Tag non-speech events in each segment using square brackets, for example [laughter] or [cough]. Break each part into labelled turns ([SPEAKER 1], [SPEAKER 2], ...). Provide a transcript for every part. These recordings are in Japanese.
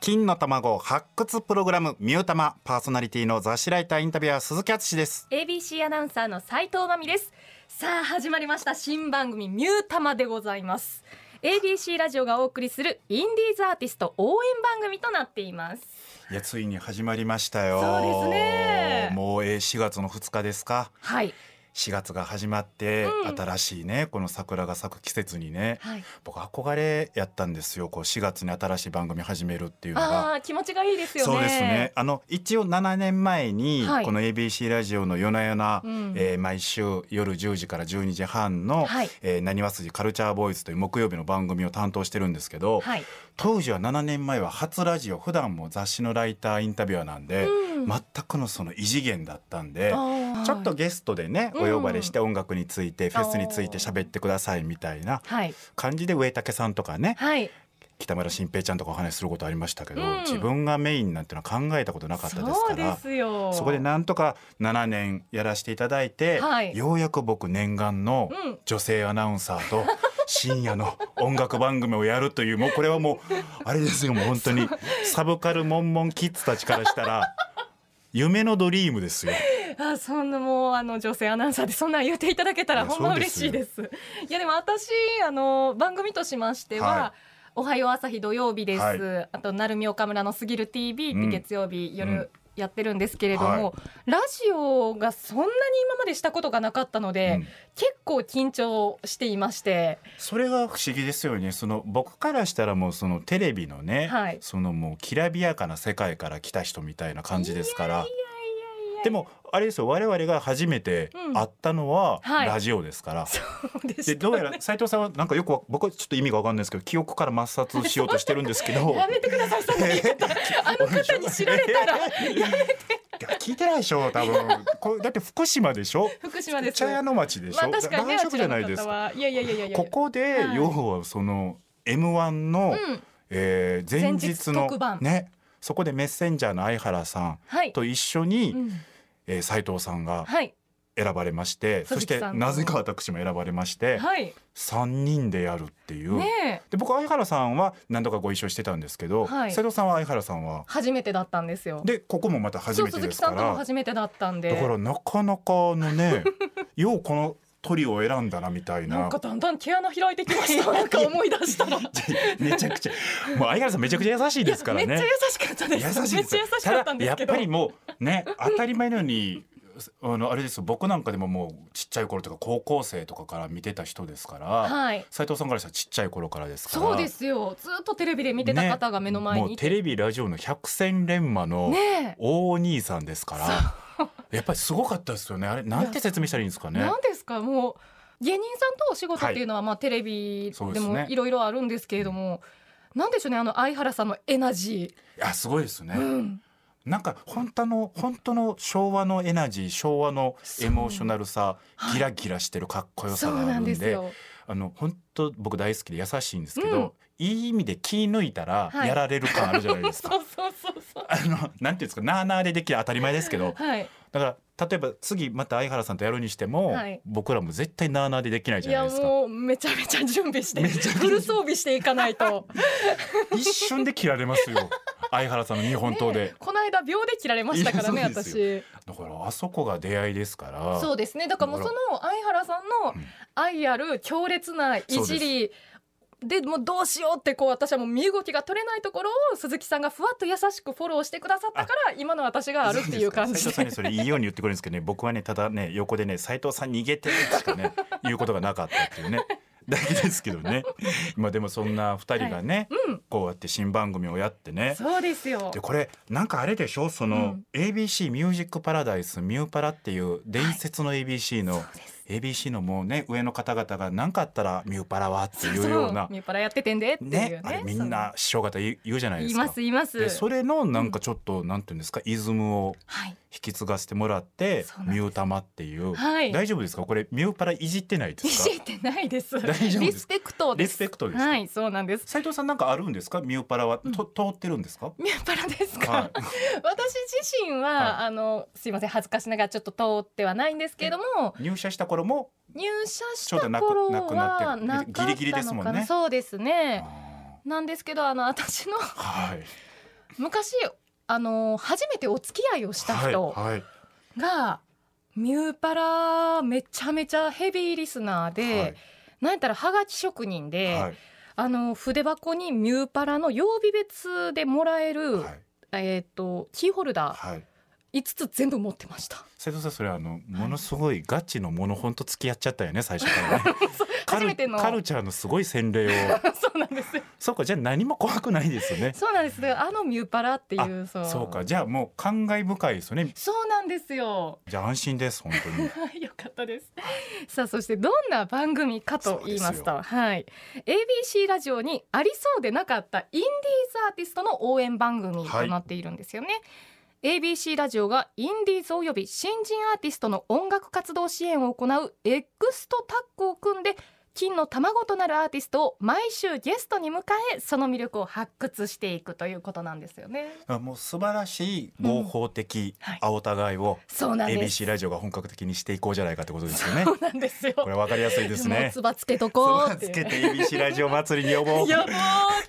[SPEAKER 1] 金の卵発掘プログラムミュータマパーソナリティの雑誌ライターインタビュアー鈴木敦です。
[SPEAKER 2] ABC アナウンサーの斉藤真美です。さあ始まりました。新番組ミュータマでございます。ABC ラジオがお送りするインディーズアーティスト応援番組となっています。
[SPEAKER 1] いやついに始まりましたよ。
[SPEAKER 2] そうですね。
[SPEAKER 1] もうえー4月の2日ですか。
[SPEAKER 2] はい
[SPEAKER 1] 4月が始まって、
[SPEAKER 2] うん。
[SPEAKER 1] 新しいねこの桜が咲く季節にね
[SPEAKER 2] はい。
[SPEAKER 1] 僕憧れやったんですよ。こう4月に新しい番組始めるっていうのが。
[SPEAKER 2] 気持ちがいいですよね。
[SPEAKER 1] そうですね。あの一応7年前に、
[SPEAKER 2] はい。
[SPEAKER 1] この ABC ラジオの夜な夜な、
[SPEAKER 2] うん。
[SPEAKER 1] えー毎週夜10時から12時半の
[SPEAKER 2] はい「
[SPEAKER 1] えーなにわ筋カルチャーボーイズ」という木曜日の番組を担当してるんですけど、
[SPEAKER 2] はい。
[SPEAKER 1] 当時は7年前は初ラジオ普段も雑誌のライターインタビュアーなんで、
[SPEAKER 2] うん。
[SPEAKER 1] 全くのその異次元だったんで。ちょっとゲストでね
[SPEAKER 2] うん
[SPEAKER 1] お呼ばれして音楽についてフェスについて喋ってくださいみたいな
[SPEAKER 2] はい。
[SPEAKER 1] 感じで上竹さんとかね
[SPEAKER 2] はい。
[SPEAKER 1] 北村新平ちゃんとかお話しすることありましたけど、
[SPEAKER 2] うん。
[SPEAKER 1] 自分がメインなんてのは考えたことなかったですからそこでなんとか7年やらせていただいて、
[SPEAKER 2] はい。
[SPEAKER 1] ようやく僕念願の
[SPEAKER 2] うん。
[SPEAKER 1] 女性アナウンサーと [laughs] 深夜の音楽番組をやるというもうこれはもうあれですよもう本当にサブカルモンモンキッズたちからしたら夢のドリームですよ。
[SPEAKER 2] あそんなもうあの女性アナウンサーでそんなん言っていただけたらほんま嬉しいです。いやでも私あの番組としましては、
[SPEAKER 1] は
[SPEAKER 2] おはよう朝日土曜日です。
[SPEAKER 1] は
[SPEAKER 2] あと成海岡村のすぎる TV って
[SPEAKER 1] うん。
[SPEAKER 2] 月曜日夜、
[SPEAKER 1] うん。
[SPEAKER 2] やってるんですけれども、
[SPEAKER 1] は
[SPEAKER 2] ラジオがそんなに今までしたことがなかったので、
[SPEAKER 1] うん。
[SPEAKER 2] 結構緊張していまして、
[SPEAKER 1] それが不思議ですよね。その僕からしたらもうそのテレビのね、
[SPEAKER 2] はい。
[SPEAKER 1] そのもうきらびやかな世界から来た人みたいな感じですからでもあれですよ。我々が初めて
[SPEAKER 2] うん。
[SPEAKER 1] 会ったのは
[SPEAKER 2] はい。
[SPEAKER 1] ラジオですから、
[SPEAKER 2] そうで
[SPEAKER 1] で
[SPEAKER 2] した
[SPEAKER 1] どうやら斉藤さんはなんかよくわ僕はちょっと意味がわかんないですけど記憶から抹殺しようとしてるんですけど。
[SPEAKER 2] やめてください。そんな言い方 [laughs] あの方に知られたら。やめて
[SPEAKER 1] いや聞いてないでしょ多分。[laughs] これだって福島でしょ？
[SPEAKER 2] 福島です。
[SPEAKER 1] 茶屋の町でしょ、
[SPEAKER 2] まあ確かにね
[SPEAKER 1] じゃないですか。
[SPEAKER 2] いやいやいやいやいや。
[SPEAKER 1] ここで、
[SPEAKER 2] はい。
[SPEAKER 1] 要はその M1 の、
[SPEAKER 2] うん。
[SPEAKER 1] えー前日のね。そこでメッセンジャーの相原さん
[SPEAKER 2] はい。
[SPEAKER 1] と一緒に、
[SPEAKER 2] うん
[SPEAKER 1] えー、斉藤さんが
[SPEAKER 2] はい。
[SPEAKER 1] 選ばれまして、そしてなぜか私も選ばれまして、
[SPEAKER 2] はい。
[SPEAKER 1] 3人でやるっていう。
[SPEAKER 2] ねえ。
[SPEAKER 1] で僕相原さんは何度かご一緒してたんですけど、
[SPEAKER 2] はい。
[SPEAKER 1] 斉藤さんは相原さんは？
[SPEAKER 2] 初めてだったんですよ。
[SPEAKER 1] でここもまた初めて
[SPEAKER 2] 鈴木さんとも
[SPEAKER 1] ですから
[SPEAKER 2] 初めてだったんで。
[SPEAKER 1] だからなかなかのねようこの鳥を選んだなみたいな
[SPEAKER 2] なんかだんだん毛穴開いてきました。[laughs] なんか思い出したら。[laughs]
[SPEAKER 1] めちゃくちゃもう相原さんめちゃくちゃ優しいですからね [laughs]
[SPEAKER 2] めっちゃ優しかったです。
[SPEAKER 1] 優しいです
[SPEAKER 2] めっちゃ優しかったんですけど。
[SPEAKER 1] ただやっぱりもうね当たり前のようにあのあれですよ僕なんかでももうちっちゃい頃とか高校生とかから見てた人ですから、
[SPEAKER 2] はい。
[SPEAKER 1] 斉藤さんからしたらちっちゃい頃からですから
[SPEAKER 2] そうですよ。ずっとテレビで見てた方が目の前にいうて。
[SPEAKER 1] テレビラジオの百戦錬磨の
[SPEAKER 2] ね
[SPEAKER 1] 大兄さんですから、[laughs] やっぱりすごかったですよねあれなんて説明したらいいんですか
[SPEAKER 2] え。
[SPEAKER 1] ね
[SPEAKER 2] なんですか？もう芸人さんとお仕事っていうのはまあテレビでもいろいろあるんですけれども。なんでしょうね？あの相原さんのエナジ
[SPEAKER 1] いやすごいですね、
[SPEAKER 2] ー、うん、
[SPEAKER 1] なんか本当の本当の昭和のエナジー昭和のエモーショナルさ
[SPEAKER 2] はい
[SPEAKER 1] ギラギラしてるかっこよさがあるんで。あの本当僕大好きで優しいんですけど、
[SPEAKER 2] うん
[SPEAKER 1] いい意味で気抜いたら
[SPEAKER 2] はい
[SPEAKER 1] やられる感あるじゃないですか。[laughs]
[SPEAKER 2] そうそうそうそう。
[SPEAKER 1] あのなんていうんですかなあなあでできる当たり前ですけど
[SPEAKER 2] はい。
[SPEAKER 1] だから例えば次また相原さんとやるにしても、
[SPEAKER 2] はい
[SPEAKER 1] 僕らも絶対なあなあでできないじ
[SPEAKER 2] いや
[SPEAKER 1] ゃないですか。
[SPEAKER 2] もうめちゃめちゃ準備してフル装備していかないと。
[SPEAKER 1] 一瞬で切られますよ相原さんの日本刀で、
[SPEAKER 2] ねこの間秒で切られましたからね私。
[SPEAKER 1] だからあそこが出会いですから
[SPEAKER 2] そうですね。だからもうその相原さんの
[SPEAKER 1] うん
[SPEAKER 2] 愛ある強烈ないじり。でもうどうしようってこう私はもう身動きが取れないところを鈴木さんがふわっと優しくフォローしてくださったから今の私があるっていう感じ
[SPEAKER 1] 斉藤さんに
[SPEAKER 2] で。
[SPEAKER 1] それいいように言ってくれるんですけどね僕はねただね横でね斉藤さん逃げてってしかね言うことがなかったっていうね。[laughs] だけですけどね。今でもそんな二人がね、
[SPEAKER 2] うん、
[SPEAKER 1] こうやって新番組をやってね。
[SPEAKER 2] そうですよ。
[SPEAKER 1] で。これなんかあれでしょ？その、ABC ミュージックパラダイスミューパラっていう伝説の ABC の、
[SPEAKER 2] そうです
[SPEAKER 1] ABC のもうね上の方々が何かあったらミューパラはっていうような。
[SPEAKER 2] ミューパラやっててんでっていうね
[SPEAKER 1] ねあれみんな師匠方言う言うじゃないですか。
[SPEAKER 2] 言います。言います。
[SPEAKER 1] でそれのなんかちょっと、なんていうんですかイズムを
[SPEAKER 2] はい
[SPEAKER 1] 引き継がせてもらってミュータマっていう、
[SPEAKER 2] はい。
[SPEAKER 1] 大丈夫ですか？これミューパラいじってないで
[SPEAKER 2] い
[SPEAKER 1] すか？
[SPEAKER 2] じってないです。
[SPEAKER 1] 大丈夫です
[SPEAKER 2] リスペクトです。
[SPEAKER 1] リスペクトですか？
[SPEAKER 2] はい、そうなんです。
[SPEAKER 1] 斉藤さんなんかあるんですか？ミューパラは、と通ってるんですか？
[SPEAKER 2] ミューパラですか？
[SPEAKER 1] はい。[laughs]
[SPEAKER 2] 私自身は、
[SPEAKER 1] はい。
[SPEAKER 2] あのすいません恥ずかしながらちょっと通ってはないんですけれども
[SPEAKER 1] 入社した頃も
[SPEAKER 2] 入社した頃
[SPEAKER 1] なくなって
[SPEAKER 2] はな
[SPEAKER 1] ギリギリですもんね。
[SPEAKER 2] そうですね。
[SPEAKER 1] あ
[SPEAKER 2] なんですけどあの私の
[SPEAKER 1] ーはい。[laughs]
[SPEAKER 2] 昔あの初めてお付き合いをした人が、ミューパラめちゃめちゃヘビーリスナーで、
[SPEAKER 1] はい。
[SPEAKER 2] なんやったらはがき職人で、
[SPEAKER 1] はい。
[SPEAKER 2] あの筆箱にミューパラの曜日別でもらえる、
[SPEAKER 1] はい。
[SPEAKER 2] えっ、とキーホルダー
[SPEAKER 1] はい
[SPEAKER 2] 5つ全部持ってました。
[SPEAKER 1] 斉藤さんそれあのものすごいガチのもの本と付き合っちゃったよね最初からね [laughs] カル
[SPEAKER 2] 初めての
[SPEAKER 1] カルチャーのすごい洗礼を [laughs]
[SPEAKER 2] そうなんです。
[SPEAKER 1] そうかじゃあ何も怖くないですよね
[SPEAKER 2] そうなんです。あのミューパラっていうそう
[SPEAKER 1] そうかじゃあもう感慨深いですよね
[SPEAKER 2] そうなんですよ。
[SPEAKER 1] じゃあ安心です本当に
[SPEAKER 2] はい、[laughs] よかったです。さあ、そしてどんな番組かと言いますと、はい、ABC ラジオにありそうでなかったインディーズアーティストの応援番組となっているんですよね。ABC ラジオがインディーズおよび新人アーティストの音楽活動支援を行う X とタッグを組んで金の卵となるアーティストを毎週ゲストに迎えその魅力を発掘していくということなんですよね。
[SPEAKER 1] あもう素晴らしい合法的
[SPEAKER 2] はい。
[SPEAKER 1] 青互いを
[SPEAKER 2] そうなんです。
[SPEAKER 1] ABC ラジオが本格的にしていこうじゃないかってことですよね。
[SPEAKER 2] そうなんですよ。
[SPEAKER 1] これわかりやすいですね。
[SPEAKER 2] つばつけとこうっていう。
[SPEAKER 1] つけて ABC ラジオ祭りに呼ぼう。
[SPEAKER 2] やぼーっ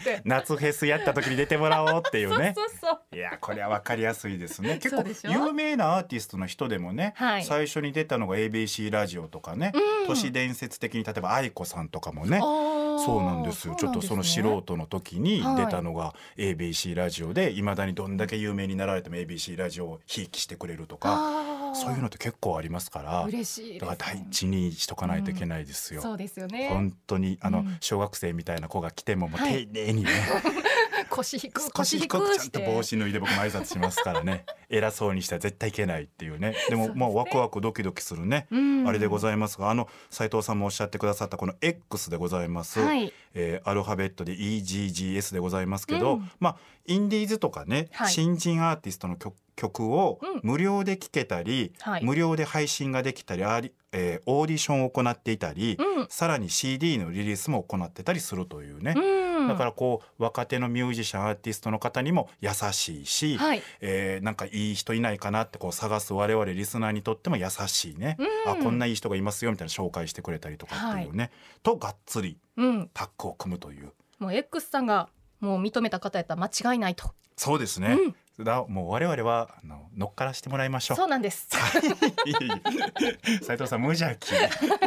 [SPEAKER 2] て。
[SPEAKER 1] 夏フェスやった時に出てもらおうっていうね。
[SPEAKER 2] そうそうそう。
[SPEAKER 1] いやこれは分かりやすいですね。結構有名なアーティストの人でもね、
[SPEAKER 2] はい。
[SPEAKER 1] 最初に出たのが ABC ラジオとかね、
[SPEAKER 2] うん。
[SPEAKER 1] 都市伝説的に例えば愛子さんとかもねそうなんですよ。ちょっとその素
[SPEAKER 2] 人
[SPEAKER 1] 人の時に出たのが ABC ラジオでいまだにどんだけ有名になられても ABC ラジオをひいきしてくれるとかそういうのって結構ありますから
[SPEAKER 2] 嬉しい
[SPEAKER 1] だから第一にしとかないといけないですよ。
[SPEAKER 2] そうですよね。
[SPEAKER 1] 本当にあの、
[SPEAKER 2] うん。
[SPEAKER 1] 小学生みたいな子が来てももう
[SPEAKER 2] はい。
[SPEAKER 1] 丁寧にね、[laughs]
[SPEAKER 2] 腰低く
[SPEAKER 1] 少し低くちゃんと帽子脱いで僕も挨拶しますからね。[laughs] 偉そうにしたら絶対いけないっていうね。[laughs] でも
[SPEAKER 2] そうですね。
[SPEAKER 1] もうワクワクドキドキするね、
[SPEAKER 2] うん。
[SPEAKER 1] あれでございますがあの斉藤さんもおっしゃってくださったこの X でございます、
[SPEAKER 2] はい。
[SPEAKER 1] えーアルファベットで EGGS でございますけど、
[SPEAKER 2] うん。
[SPEAKER 1] まあインディーズとかね、
[SPEAKER 2] はい。
[SPEAKER 1] 新人アーティストの曲曲を
[SPEAKER 2] うん。
[SPEAKER 1] 無料で聴けたり、
[SPEAKER 2] はい。
[SPEAKER 1] 無料で配信ができたりあり、えーオーディションを行っていたり、
[SPEAKER 2] うん。
[SPEAKER 1] さらに CD のリリースも行ってたりするというね、
[SPEAKER 2] うん。
[SPEAKER 1] だからこう若手のミュージシャンアーティストの方にも優しいし、
[SPEAKER 2] はい。
[SPEAKER 1] えーなんかいい人いないかなってこう探す我々リスナーにとっても優しいね、
[SPEAKER 2] うん。
[SPEAKER 1] あこんないい人がいますよみたいな紹介してくれたりとかっていうね、とがっつり
[SPEAKER 2] うん。
[SPEAKER 1] タッグを組むという。
[SPEAKER 2] もう X さんがもう認めた方やったら間違いないと。
[SPEAKER 1] そうですね、
[SPEAKER 2] うん
[SPEAKER 1] だもう我々はあの乗っからしてもらいましょう。
[SPEAKER 2] そうなんです。[laughs]
[SPEAKER 1] 斉藤さん無邪気。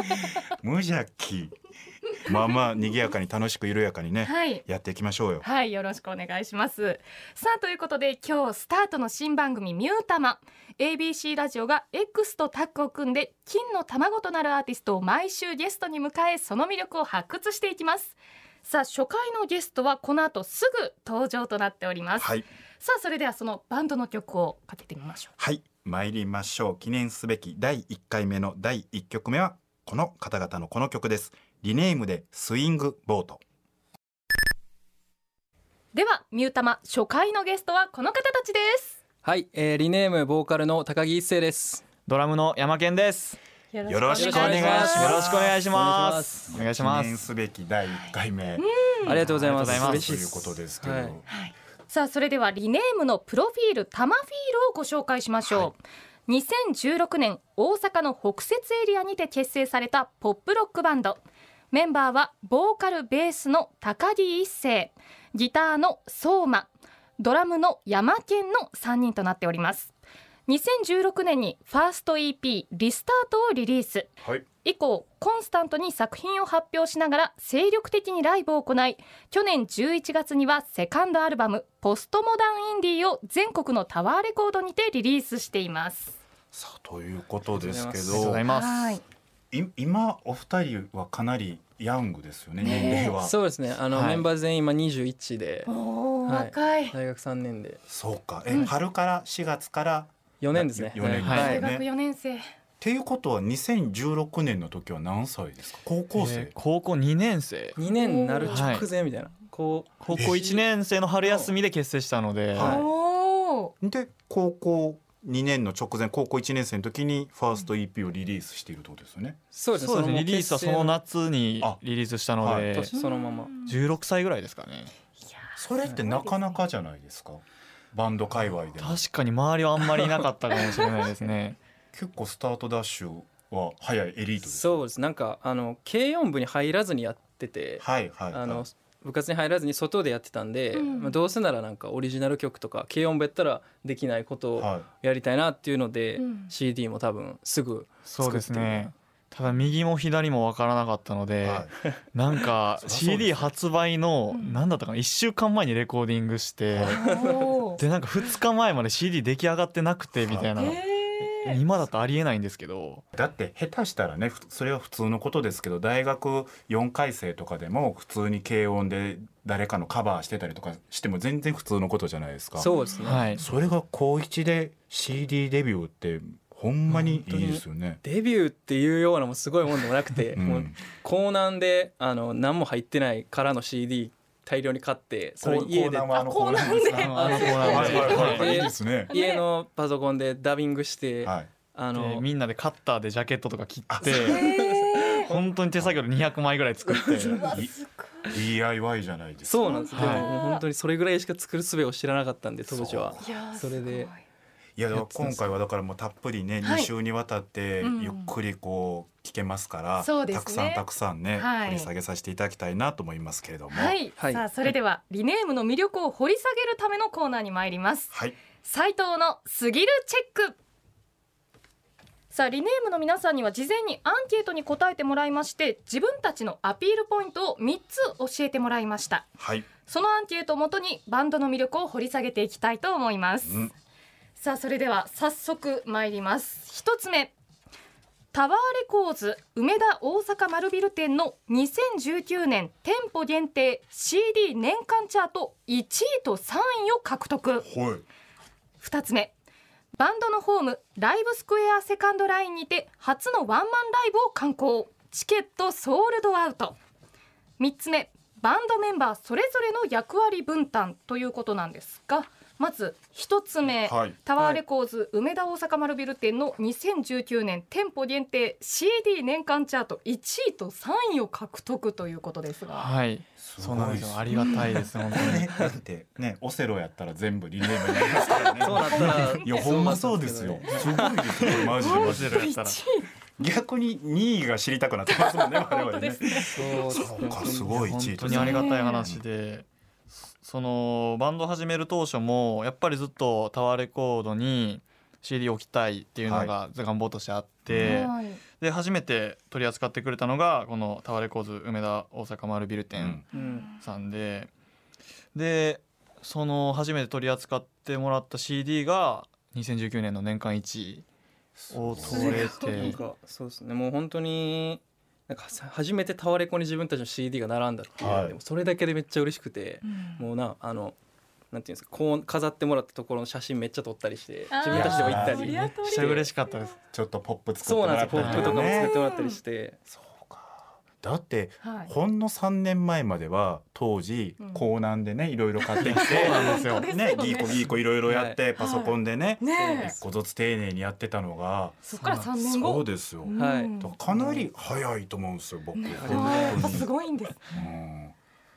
[SPEAKER 1] [laughs] 無邪気。まあまあ賑やかに楽しく緩やかにね、
[SPEAKER 2] はい。
[SPEAKER 1] やっていきましょうよ。
[SPEAKER 2] はいよろしくお願いします。さあということで今日スタートの新番組ミュータマ。ABC ラジオが X とタッグを組んで金の卵となるアーティストを毎週ゲストに迎えその魅力を発掘していきます。さあ初回のゲストはこの後すぐ登場となっております、
[SPEAKER 1] はい
[SPEAKER 2] さあそれではそのバンドの曲をかけてみましょう。
[SPEAKER 1] はい参りましょう。記念すべき第1回目の第1曲目はこの方々のこの曲です。リネームでスイングボート。
[SPEAKER 2] ではミュータマ初回のゲストはこの方たちです。
[SPEAKER 3] はい、えー、リネームボーカルの高木一生です。
[SPEAKER 4] ドラムの山健です。
[SPEAKER 2] よ
[SPEAKER 1] よろしくお願いします。
[SPEAKER 4] よろしくお願いします。
[SPEAKER 3] お
[SPEAKER 4] お願いしま
[SPEAKER 1] 記念
[SPEAKER 4] す。
[SPEAKER 1] すべき第1回目。
[SPEAKER 3] ありがとうございます。
[SPEAKER 4] ありがとうございます。
[SPEAKER 3] 嬉しい
[SPEAKER 1] ということですけど、
[SPEAKER 3] はい。
[SPEAKER 2] はいさあそれではリネームのプロフィールタマフィールをご紹介しましょう、2016年大阪の北摂エリアにて結成されたポップロックバンド。メンバーはボーカルベースの高木一生。ギターの相馬。ドラムの山健の3人となっております。2016年にファースト EP「リスタート」をリリース。
[SPEAKER 1] はい
[SPEAKER 2] 以降コンスタントに作品を発表しながら精力的にライブを行い去年11月にはセカンドアルバム「ポストモダンインディー」を全国のタワーレコードにてリリースしています。
[SPEAKER 1] さあということですけ
[SPEAKER 4] ありがとうござい
[SPEAKER 1] ど
[SPEAKER 4] ます。
[SPEAKER 2] はい。
[SPEAKER 1] い今お二人はかなりヤングですよね
[SPEAKER 2] ね。え
[SPEAKER 1] 年齢は。
[SPEAKER 3] そうですね。あの、
[SPEAKER 4] はい。
[SPEAKER 3] メンバー全員今21ではい。
[SPEAKER 2] 若い。
[SPEAKER 3] 大学3年で。
[SPEAKER 1] そうか。え、
[SPEAKER 2] うん。
[SPEAKER 1] 春から4月から
[SPEAKER 3] 4年ですね。
[SPEAKER 1] 4年
[SPEAKER 4] はい。
[SPEAKER 2] 大学
[SPEAKER 1] ですよね、
[SPEAKER 2] 4年生
[SPEAKER 1] っていうことは2016年の時は何歳ですか？高校生、
[SPEAKER 4] えー高校2年生。
[SPEAKER 3] 2年になる直前みたいな。こう
[SPEAKER 4] 高校1年生の春休みで結成したので、
[SPEAKER 3] はい。
[SPEAKER 1] で高校2年の直前高校1年生の時にファースト EP をリリースしているとですよね。
[SPEAKER 3] そうですね。
[SPEAKER 4] リリースはその夏に
[SPEAKER 1] あ。
[SPEAKER 4] リリースしたの
[SPEAKER 1] はい。
[SPEAKER 4] で、
[SPEAKER 3] 年そのまま。
[SPEAKER 4] 16歳ぐらいですかね。
[SPEAKER 1] それってなかなかじゃないですか？バンド界隈でも。
[SPEAKER 4] 確かに周りはあんまりいなかったかもしれないですね。
[SPEAKER 1] 結構スタートダッシュは早いエリートです
[SPEAKER 3] そうです。なんかあの軽音部に入らずにやってて、
[SPEAKER 1] はいはいはい。
[SPEAKER 3] あの部活に入らずに外でやってたんで、
[SPEAKER 2] うん。
[SPEAKER 3] まあ、どうせならなんかオリジナル曲とか軽音部やったらできないことを
[SPEAKER 1] は
[SPEAKER 3] やりたいなっていうので、
[SPEAKER 2] うん。
[SPEAKER 3] CD も多分すぐ
[SPEAKER 4] そうですね。ただ右も左も分からなかったの
[SPEAKER 1] い
[SPEAKER 4] で、
[SPEAKER 1] は
[SPEAKER 4] なんか [laughs] CD 発売の
[SPEAKER 2] うん。
[SPEAKER 4] 何だったかな1週間前にレコーディングしてでなんか2日前まで CD 出来上がってなくてみたいな
[SPEAKER 2] へー
[SPEAKER 4] 今だとありえないんですけど。
[SPEAKER 1] いだって下手したらねふそれは普通のことですけど大学4回生とかでも普通に軽音で誰かのカバーしてたりとかしても全然普通のことじゃないですか。
[SPEAKER 3] そうですね、
[SPEAKER 4] はい。
[SPEAKER 1] それが高1で CD デビューってほんまにいいですよね。
[SPEAKER 3] デビューっていうようなもうすごいもんでもなくて、
[SPEAKER 1] うん。
[SPEAKER 3] もうコーナーであの何も入ってないからの CD 大量に買ってそれ家で
[SPEAKER 1] コーナーはあの
[SPEAKER 2] あコーナーで。
[SPEAKER 3] 家のパソコンでダビングして、
[SPEAKER 1] はい。
[SPEAKER 4] で
[SPEAKER 3] あの
[SPEAKER 4] みんなでカッターでジャケットとか切って本当に手作業で200枚ぐらい作って
[SPEAKER 1] DIY じゃないですか。
[SPEAKER 3] そうなんです、
[SPEAKER 4] はい
[SPEAKER 3] でも本当にそれぐらいしか作る術を知らなかったんで当時は。
[SPEAKER 2] いやー
[SPEAKER 3] それで
[SPEAKER 2] い
[SPEAKER 1] いや今回はだからもうたっぷりね、
[SPEAKER 2] はい
[SPEAKER 1] 2週にわたって
[SPEAKER 2] うん
[SPEAKER 1] ゆっくりこう聞けますから、
[SPEAKER 2] そうですね。
[SPEAKER 1] たくさんたくさんね、
[SPEAKER 2] はい。
[SPEAKER 1] 掘り下げさせていただきたいなと思いますけれども。
[SPEAKER 2] はい、
[SPEAKER 3] はい。
[SPEAKER 2] さあそれではリネームの魅力を掘り下げるためのコーナーに参ります。
[SPEAKER 1] はい。
[SPEAKER 2] 斉藤のすぎるチェック。さあリネームの皆さんには事前にアンケートに答えてもらいまして自分たちのアピールポイントを3つ教えてもらいました。
[SPEAKER 1] はい。
[SPEAKER 2] そのアンケートをもとにバンドの魅力を掘り下げていきたいと思います、
[SPEAKER 1] うん。
[SPEAKER 2] さあそれでは早速参ります。一つ目タワーレコーズ梅田大阪丸ビル店の2019年店舗限定 CD 年間チャート1位と3位を獲得。
[SPEAKER 1] はい。
[SPEAKER 2] 2つ目。バンドのホームライブスクエアセカンドラインにて初のワンマンライブを敢行。チケットソールドアウト。3つ目。バンドメンバーそれぞれの役割分担ということなんですがまず1つ目、
[SPEAKER 1] はい。
[SPEAKER 2] タワーレコーズ梅田大阪丸ビル店の2019年店舗限定 CD 年間チャート1位と3位を獲得ということですが、
[SPEAKER 4] はい。
[SPEAKER 1] す
[SPEAKER 4] そうなん
[SPEAKER 1] ごいです
[SPEAKER 4] よ。ありがたいです本当に。
[SPEAKER 1] ね、[laughs] だってねオセロやったら全部リネームになりますからね。
[SPEAKER 3] そうなったら
[SPEAKER 1] いやほんまそうですよ。すごいですよ。マジでマジで。
[SPEAKER 4] オセロやったら。
[SPEAKER 1] 逆に2位が知りたくなってますもんね我々ね。
[SPEAKER 3] そう
[SPEAKER 1] そうかすごい1位
[SPEAKER 4] 本当にありがたい話でそのバンド始める当初もやっぱりずっとタワーレコードに CD 置きたいっていうのが願望としてあって、
[SPEAKER 2] はい。
[SPEAKER 4] で初めて取り扱ってくれたのがこのタワーレコーズ梅田大阪丸ビル店
[SPEAKER 3] うん。
[SPEAKER 4] さんで、でその初めて取り扱ってもらった CD が2019年の年間1位を取れて
[SPEAKER 3] そうですね。もう本当になんかさ初めてタワレコに自分たちの CD が並んだっていう、
[SPEAKER 1] はい。
[SPEAKER 3] でもそれだけでめっちゃ嬉しくて、
[SPEAKER 2] うん。
[SPEAKER 3] もうなあのなんていうんですかこう飾ってもらったところの写真めっちゃ撮ったりして自分たちでも行ったり。
[SPEAKER 4] めっちゃ嬉しかったです。
[SPEAKER 1] ちょっとポップ作って
[SPEAKER 3] そう
[SPEAKER 1] も
[SPEAKER 3] なんですよ。ポップとかも作
[SPEAKER 1] ね
[SPEAKER 3] ってもらったりして。
[SPEAKER 1] そ。だって
[SPEAKER 2] はい。
[SPEAKER 1] ほんの3年前までは当時
[SPEAKER 2] うん。
[SPEAKER 1] 港南でねいろいろ買ってきて [laughs]
[SPEAKER 4] そうなんですよ。
[SPEAKER 2] 本当ですよね。
[SPEAKER 1] ねギーコギーコい。ろいろやって
[SPEAKER 2] い。
[SPEAKER 1] パソコンでね一個ずつ丁寧にやってたのが。
[SPEAKER 2] そこから3年後。
[SPEAKER 1] そうですよ。かなり早いと思うんですよ僕。
[SPEAKER 2] すごいんです。
[SPEAKER 1] うん。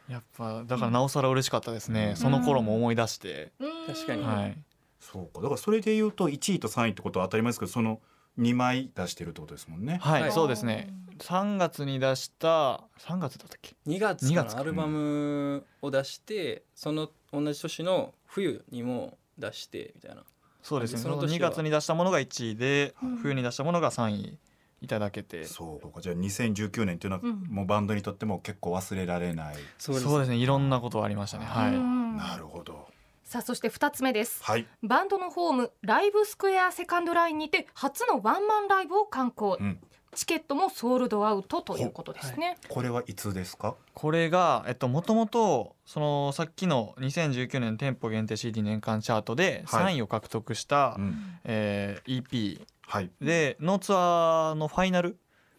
[SPEAKER 4] やっぱだからなおさら嬉しかったですね、その頃も思い出して、
[SPEAKER 3] 確かに。
[SPEAKER 4] はい。
[SPEAKER 1] そうか。だからそれで言うと1位と3位ってことは当たり前ですけどその2枚出してるってことですもんね。
[SPEAKER 4] はい、
[SPEAKER 3] はい。
[SPEAKER 4] そうですね。3月に出した3月だったっけ
[SPEAKER 3] ？2月
[SPEAKER 4] 2月か
[SPEAKER 3] アルバムを出してその同じ年の冬にも出してみたいな。
[SPEAKER 4] そうですね。その
[SPEAKER 3] その年は。
[SPEAKER 4] 2月に出したものが1位で、
[SPEAKER 2] うん。
[SPEAKER 4] 冬に出したものが3位いただけて。
[SPEAKER 1] そうか。じゃあ2019年っていうのは
[SPEAKER 2] うん。
[SPEAKER 1] もうバンドにとっても結構忘れられない。
[SPEAKER 3] そ
[SPEAKER 4] そうですね。いろんなことありましたね。はい、
[SPEAKER 2] うん。
[SPEAKER 1] なるほど。
[SPEAKER 2] さあそして2つ目です。
[SPEAKER 1] はい。
[SPEAKER 2] バンドのホームライブスクエアセカンドラインにて初のワンマンライブを敢行、
[SPEAKER 1] うん。
[SPEAKER 2] チケットもソールドアウトということですね、
[SPEAKER 1] これはいつですか？
[SPEAKER 4] これがえっともともとそのさっきの2019年店舗限定 CD 年間チャートで
[SPEAKER 1] はい。
[SPEAKER 4] 3位を獲得した、
[SPEAKER 1] うん。
[SPEAKER 4] えー EP
[SPEAKER 1] はい。
[SPEAKER 4] でのツアーのファイナル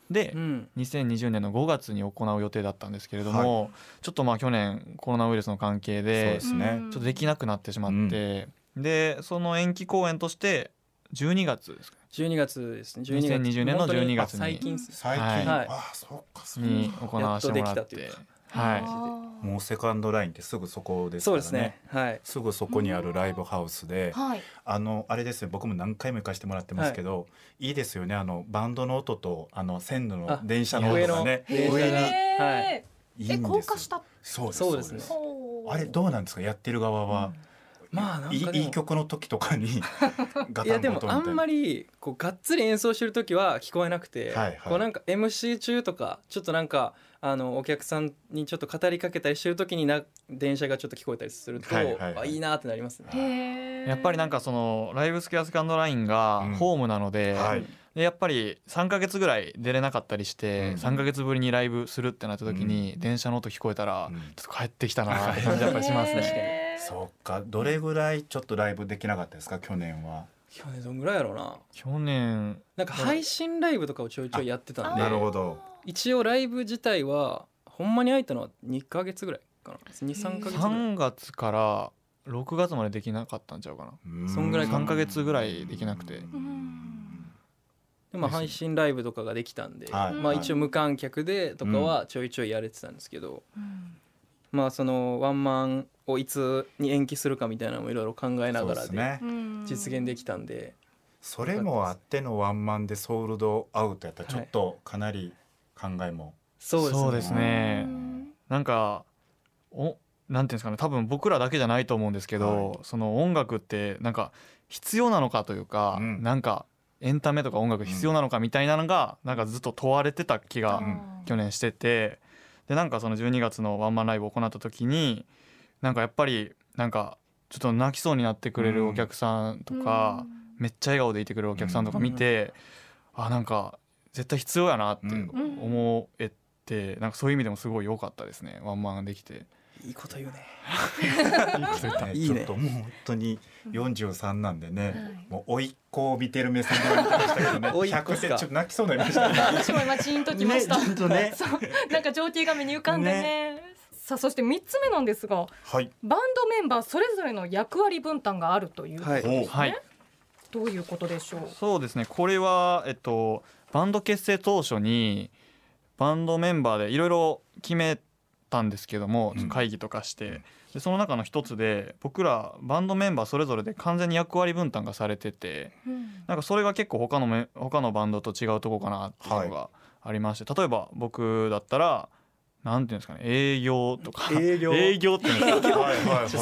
[SPEAKER 4] で、
[SPEAKER 3] うん。
[SPEAKER 4] 2020年の5月に行う予定だったんですけれども、ちょっとまあ去年コロナウイルスの関係
[SPEAKER 1] そう
[SPEAKER 4] で
[SPEAKER 1] ですね。
[SPEAKER 2] うん
[SPEAKER 4] ちょっとできなくなってしまって、でその延期公演として12月ですか
[SPEAKER 3] ？12月ですね。12月。
[SPEAKER 4] 2020年の12月に
[SPEAKER 3] 最近
[SPEAKER 1] 最近、
[SPEAKER 4] はい
[SPEAKER 3] はい。
[SPEAKER 1] あそうか
[SPEAKER 4] に行わせてもらってはい。
[SPEAKER 1] もうセカンドラインってすぐそこですからね。
[SPEAKER 3] そうですね。はい。
[SPEAKER 1] すぐそこにあるライブハウスで、
[SPEAKER 2] はい。
[SPEAKER 1] あのあれですね僕も何回も行かせてもらってますけど、い、いですよね。あのバンドの音とあの線路の
[SPEAKER 3] あ
[SPEAKER 1] 電車の音がね。
[SPEAKER 3] 上
[SPEAKER 1] に
[SPEAKER 3] はい。
[SPEAKER 2] え
[SPEAKER 1] いいんですよ。
[SPEAKER 2] 高架下？
[SPEAKER 1] そうです
[SPEAKER 3] そうですね。
[SPEAKER 1] あれどうなんですか？やってる側は、
[SPEAKER 3] まあなんかでも。
[SPEAKER 1] いいいい曲の時とかに [laughs] ガタン
[SPEAKER 3] いやでもあんまりこうがっつり演奏してる時は聞こえなくて、
[SPEAKER 1] はいはい。
[SPEAKER 3] こうなんか MC 中とかちょっとなんかあのお客さんにちょっと語りかけたりしてる時にな電車がちょっと聞こえたりすると、
[SPEAKER 1] はいはいはい。
[SPEAKER 3] あいいなってなりますね。
[SPEAKER 4] やっぱりなんかそのライブスケアセカンドラインが
[SPEAKER 1] うん。
[SPEAKER 4] ホームなので,、
[SPEAKER 1] はい。
[SPEAKER 4] でやっぱり3ヶ月ぐらい出れなかったりして、
[SPEAKER 1] うん。
[SPEAKER 4] 3ヶ月ぶりにライブするってなった時に、電車の音聞こえたら、
[SPEAKER 1] うん。
[SPEAKER 4] ちょっと帰ってきたなって感じやっぱりしますね。
[SPEAKER 1] そうか。どれぐらいちょっとライブできなかったですか？去年は。
[SPEAKER 3] 去年どんぐらいやろうな。
[SPEAKER 4] 去年。
[SPEAKER 3] なんか配信ライブとかをちょいちょいやってたんで。
[SPEAKER 1] なるほど。
[SPEAKER 3] 一応ライブ自体はほんまに空いたのは2ヶ月ぐらいかな。23ヶ月ぐらい。
[SPEAKER 4] 3月から6月までできなかったんちゃうかな。
[SPEAKER 1] うん。
[SPEAKER 3] そんぐらいか
[SPEAKER 4] 3ヶ月ぐらいできなくて。
[SPEAKER 2] うん。
[SPEAKER 3] でまあ配信ライブとかができたんで、
[SPEAKER 1] はい。
[SPEAKER 3] まあ一応無観客でとかはちょいちょいやれてたんですけど、
[SPEAKER 2] うん
[SPEAKER 3] まあそのワンマンをいつに延期するかみたいなのもいろいろ考えながらで実現できたんで、
[SPEAKER 1] それもあってのワンマンでソールドアウトやったらちょっとかなり考えも、
[SPEAKER 3] そうですね。
[SPEAKER 4] そうですね。
[SPEAKER 2] うん
[SPEAKER 4] なんかおなんていうんですかね。多分僕らだけじゃないと思うんですけど、
[SPEAKER 1] は
[SPEAKER 4] その音楽ってなんか必要なのかというか、
[SPEAKER 1] うん。
[SPEAKER 4] なんかエンタメとか音楽必要なのかみたいなのが、なんかずっと問われてた気が
[SPEAKER 1] うん。
[SPEAKER 4] 去年しててでなんかその12月のワンマンライブを行った時になんかやっぱりなんかちょっと泣きそうになってくれるお客さんとか、めっちゃ笑顔でいてくれるお客さんとか見て、あなんか絶対必要やなって
[SPEAKER 1] うん
[SPEAKER 4] 思えて、なんかそういう意味でもすごい良かったですね。ワンマンできて。
[SPEAKER 3] いいこと言うね。
[SPEAKER 1] ね。
[SPEAKER 3] いいね。
[SPEAKER 1] ちょっともう本当に43なんでね、
[SPEAKER 2] はい。
[SPEAKER 1] もう甥っ子を見てる目線で見てましたけどね [laughs]
[SPEAKER 3] 甥っ子っすか
[SPEAKER 1] 100でちょっと泣きそうになりましたね。
[SPEAKER 2] 私も今チーンときました、
[SPEAKER 1] ねちょっとね。[laughs]
[SPEAKER 2] そう。なんか情景画面に浮かんでね。さあそして三つ目なんですが
[SPEAKER 1] はい。
[SPEAKER 2] バンドメンバーそれぞれの役割分担があるということ
[SPEAKER 3] はい。
[SPEAKER 2] ですね、
[SPEAKER 4] はい。
[SPEAKER 2] どういうことでしょう？
[SPEAKER 4] そうですね。これは、えっと、バンド結成当初にバンドメンバーでいろいろ決めたんですけども
[SPEAKER 1] うん。
[SPEAKER 4] 会議とかして、でその中の一つで僕らバンドメンバーそれぞれで完全に役割分担がされててなんかそれが結構他のめ他のバンドと違うとこかなっていうのがありまして、例えば僕だったらなんていうんですかね営業とか。
[SPEAKER 3] 営業？
[SPEAKER 4] 営業って営業っていうの違 [laughs] います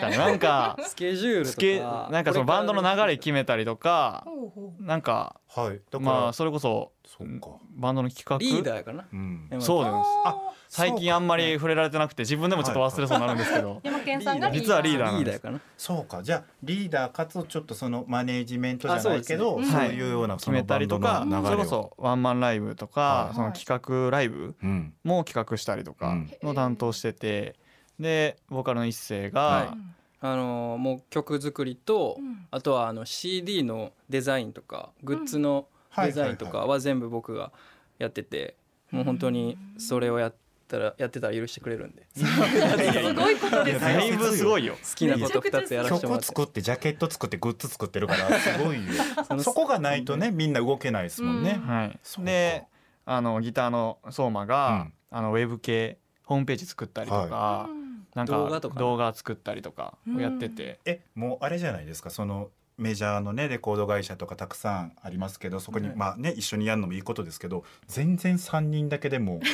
[SPEAKER 4] かね。なんか [laughs]
[SPEAKER 3] スケジュールと
[SPEAKER 4] スケ
[SPEAKER 3] か
[SPEAKER 4] なんかそのバンドの流れ決めたりとかなんか
[SPEAKER 1] はい。だから、
[SPEAKER 4] まあそれこそバンドの企画？
[SPEAKER 3] リーダーやかな。
[SPEAKER 1] うん。
[SPEAKER 4] そうです
[SPEAKER 2] あ
[SPEAKER 4] 最近あんまり触れられてなくて自分でもちょっと忘れそうになるんですけど。
[SPEAKER 2] 山健さんが
[SPEAKER 4] 実はリーダー
[SPEAKER 3] リーダーやかな。
[SPEAKER 1] そうか。じゃあリーダーかつちょっとそのマネージメントじゃないけどそう,、
[SPEAKER 4] い
[SPEAKER 1] いうような
[SPEAKER 4] 決めたりとか
[SPEAKER 1] そのバンドの流れを。
[SPEAKER 4] それこそワンマンライブと
[SPEAKER 1] はい。
[SPEAKER 4] かその企画ライブ
[SPEAKER 1] うん。
[SPEAKER 4] も企画したりとか
[SPEAKER 1] うん。
[SPEAKER 4] の担当しててでボーカルの一世
[SPEAKER 3] は
[SPEAKER 4] が
[SPEAKER 3] あのーもう曲作りと、
[SPEAKER 2] うん。
[SPEAKER 3] あとはあの CD のデザインとかグッズのデザインとかは全部僕がやってて、もう本当にそれをやったらやってたら許してくれるんで。好 [laughs]
[SPEAKER 2] すごいことです
[SPEAKER 4] だいぶすごいよ。
[SPEAKER 3] きなこと2つやらせてもらって。
[SPEAKER 1] 曲作ってジャケット作ってグッズ作ってるからすごいよ。[laughs]
[SPEAKER 3] の
[SPEAKER 1] そこがないとねみんな動けないですもんね、
[SPEAKER 4] はい。
[SPEAKER 1] そうか
[SPEAKER 4] であのギターの相馬があのウェブ系ホームページ作ったりとかなんか
[SPEAKER 3] 動画とか
[SPEAKER 4] 動画作ったりとかをやってて。
[SPEAKER 1] えもうあれじゃないですかそのメジャーのねレコード会社とかたくさんありますけどそこに、
[SPEAKER 3] はい。
[SPEAKER 1] まあね一緒にやるのもいいことですけど全然3人だけでも [laughs]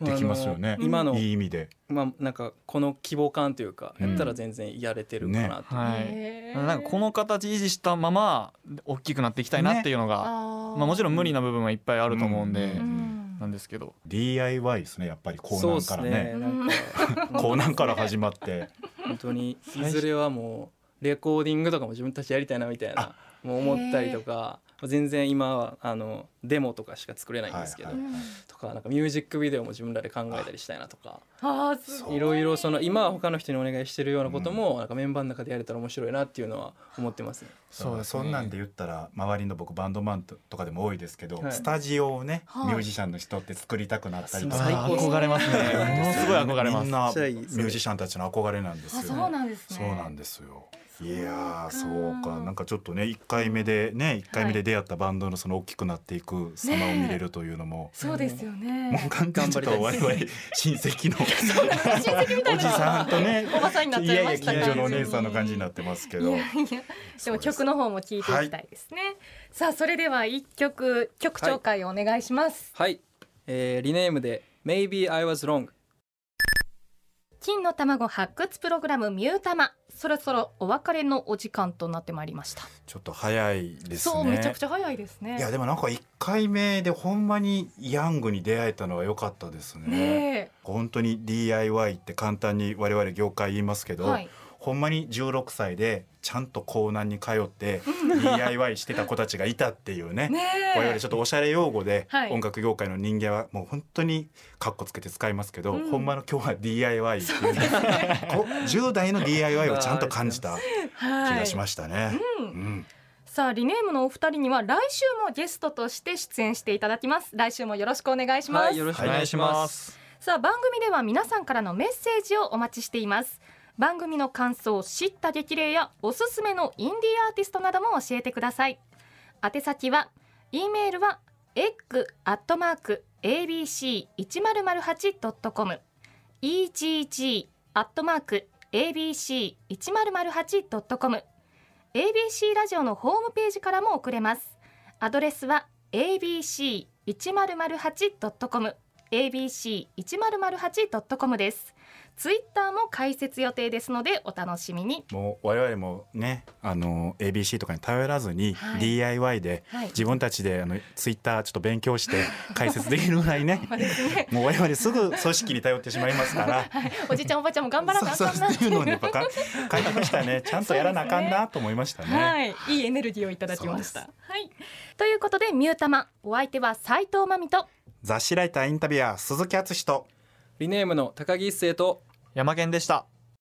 [SPEAKER 1] できますよね、
[SPEAKER 3] あの今の
[SPEAKER 1] いい意味で。
[SPEAKER 3] まあなんかこの希望感というか
[SPEAKER 1] うん。
[SPEAKER 3] やったら全然やれてるかなと、
[SPEAKER 4] はい。
[SPEAKER 2] へー。
[SPEAKER 4] なんかこの形維持したまま大きくなっていきたいなっていうのが、
[SPEAKER 2] あー
[SPEAKER 4] まあ、もちろん無理な部分はいっぱいあると思うんで、
[SPEAKER 1] うん。
[SPEAKER 2] うん
[SPEAKER 4] なんですけど。
[SPEAKER 1] DIY ですねやっぱりコーナー
[SPEAKER 3] そうですね。
[SPEAKER 1] からね
[SPEAKER 3] なんか
[SPEAKER 1] コーナーから始まって。
[SPEAKER 3] 本当にいずれはもうレコーディングとかも自分たちやりたいなみたいなもう思ったりとか全然今はあのデモとかしか作れないんですけど、
[SPEAKER 1] はいはい。
[SPEAKER 3] とかなんかミュージックビデオも自分らで考えたりしたいなとかい。ろいろその今は他の人にお願いしてるようなこともなんかメンバーの中でやれたら面白いなっていうのは思ってますね。
[SPEAKER 4] そう
[SPEAKER 1] そんなんで言ったら周りの僕バンドマンとかでも多いですけど、
[SPEAKER 3] はい。
[SPEAKER 1] スタジオをね、
[SPEAKER 2] はい。
[SPEAKER 1] ミュージシャンの人って作りたくなったりとか。
[SPEAKER 3] 最高
[SPEAKER 4] あー憧れますね。ものすごい憧れます。
[SPEAKER 1] みんなミュージシャンたちの憧れなんですよ。
[SPEAKER 2] あそうなんですね。
[SPEAKER 1] そうなんですよいやー
[SPEAKER 2] そ
[SPEAKER 1] そうう
[SPEAKER 2] か
[SPEAKER 1] かなんかちょっとね1回目でね1回目で出会ったバンドのその大きくなっていく様を見れるというのも、
[SPEAKER 2] そうですよね。
[SPEAKER 1] もう完全にちょっと我々親戚の。
[SPEAKER 2] 親戚みたいな。
[SPEAKER 1] おじさんとね
[SPEAKER 2] おばさんになっちゃいました
[SPEAKER 1] いやいや近所のお姉さんの感じになってますけど。
[SPEAKER 2] いやいやでも曲の方も聴いていきたいですね、さあそれでは一曲曲紹介をお願いします、
[SPEAKER 3] はい、えーリネームで Maybe I was wrong
[SPEAKER 2] 金の卵発掘プログラムミュータマそろそろお別れのお時間となってまいりました。
[SPEAKER 1] ちょっと早いですね。
[SPEAKER 2] そうめちゃくちゃ早いですね。
[SPEAKER 1] いやでもなんか一回目でほんまにヤングに出会えたのは良かったですね
[SPEAKER 2] ね
[SPEAKER 1] 本当に DIY って簡単に我々業界言いますけど、
[SPEAKER 2] はい
[SPEAKER 1] ほんまに16歳でちゃんと港南に通って DIY してた子たちがいたっていうね [laughs]
[SPEAKER 2] ね
[SPEAKER 1] 我々ちょっとおしゃれ用語で
[SPEAKER 2] はい。
[SPEAKER 1] 音楽業界の人間はもう本当にカッコつけて使いますけど、
[SPEAKER 2] うん。
[SPEAKER 1] ほんまの今日は DIY っていうねこ10代の DIY をちゃんと感じた気
[SPEAKER 2] はい。
[SPEAKER 1] がしましたね。
[SPEAKER 2] うん。
[SPEAKER 1] うん。
[SPEAKER 2] さあリネームのお二人には来週もゲストとして出演していただきます。来週もよろしくお願いします、
[SPEAKER 3] はいよろしくお願いします。
[SPEAKER 2] さあ番組では皆さんからのメッセージをお待ちしています番組の感想知った激励やおすすめのインディーアーティストなども教えてください。宛先は e メールは egg アットマーク abc 一0 0 8 com egg アットマーク abc 一0 0 8 com ABC ラジオのホームページからも送れます。アドレスは abc 一0 0 8 com abc1008.com です。ツイッターも開設予定ですのでお楽しみに。
[SPEAKER 1] もう我々もねあの ABC とかに頼らずに
[SPEAKER 2] はい。
[SPEAKER 1] DIY で
[SPEAKER 2] はい。
[SPEAKER 1] 自分たちであのツイッターちょっと勉強して [laughs] 解説できるぐらいねもう我々すぐ組織に頼ってしまいますから。[laughs]
[SPEAKER 2] おじちゃんおばちゃんも頑張らなあかんな
[SPEAKER 1] って。[laughs] いうのをねやっぱか書いてましたね。ちゃんとやらなあかんなと思いましたね。
[SPEAKER 2] はい、いいエネルギーをいただきました。はい。ということでミュータマお相手は斉藤真美と
[SPEAKER 1] 雑誌ライターインタビュアー鈴木敦と
[SPEAKER 3] リネームの高木一生と
[SPEAKER 4] 山健でした